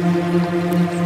Música